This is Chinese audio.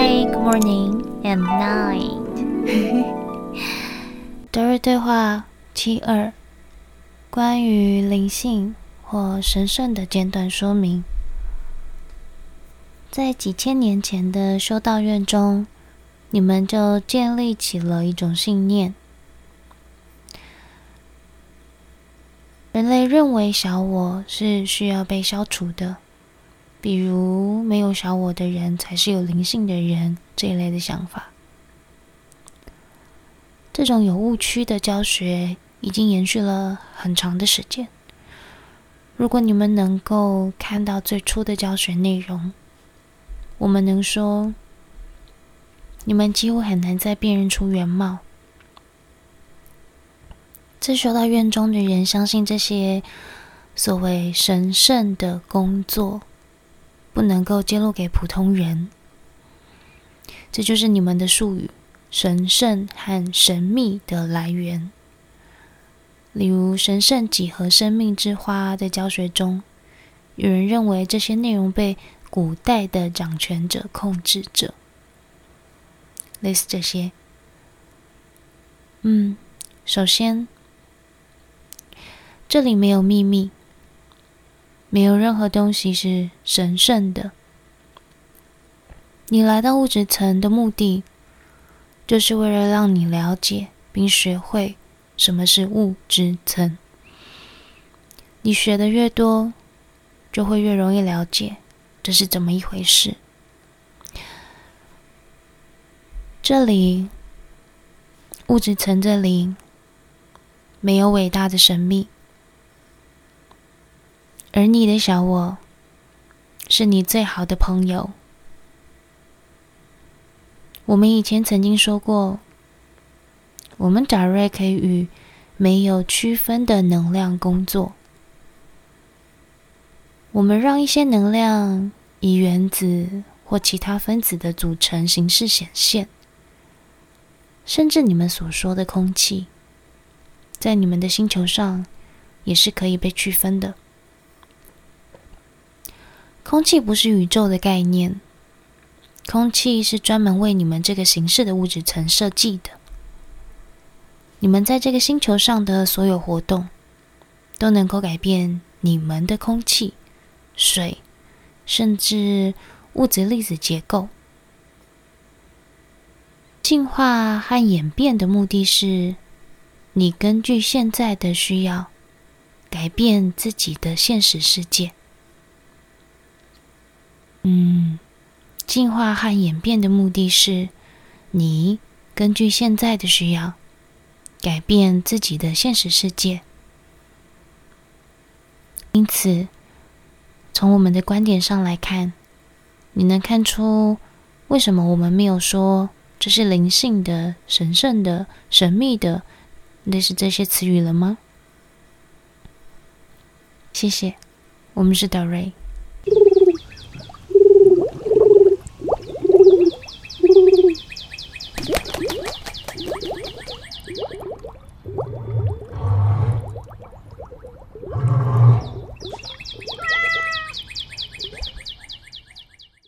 Hi, good morning and night。德瑞对话七二，关于灵性或神圣的简短说明。在几千年前的修道院中，你们就建立起了一种信念：人类认为小我是需要被消除的。比如，没有小我的人才是有灵性的人这一类的想法。这种有误区的教学已经延续了很长的时间。如果你们能够看到最初的教学内容，我们能说，你们几乎很难再辨认出原貌。在修道院中的人相信这些所谓神圣的工作。不能够揭露给普通人，这就是你们的术语“神圣”和“神秘”的来源。例如，“神圣几何生命之花”的教学中，有人认为这些内容被古代的掌权者控制着，类似这些。嗯，首先，这里没有秘密。没有任何东西是神圣的。你来到物质层的目的，就是为了让你了解并学会什么是物质层。你学的越多，就会越容易了解这是怎么一回事。这里，物质层这里，没有伟大的神秘。而你的小我，是你最好的朋友。我们以前曾经说过，我们查瑞可以与没有区分的能量工作。我们让一些能量以原子或其他分子的组成形式显现，甚至你们所说的空气，在你们的星球上也是可以被区分的。空气不是宇宙的概念，空气是专门为你们这个形式的物质层设计的。你们在这个星球上的所有活动，都能够改变你们的空气、水，甚至物质粒子结构。进化和演变的目的是，你根据现在的需要，改变自己的现实世界。嗯，进化和演变的目的是，你根据现在的需要，改变自己的现实世界。因此，从我们的观点上来看，你能看出为什么我们没有说这是灵性的、神圣的、神秘的，类似这些词语了吗？谢谢，我们是 Darey。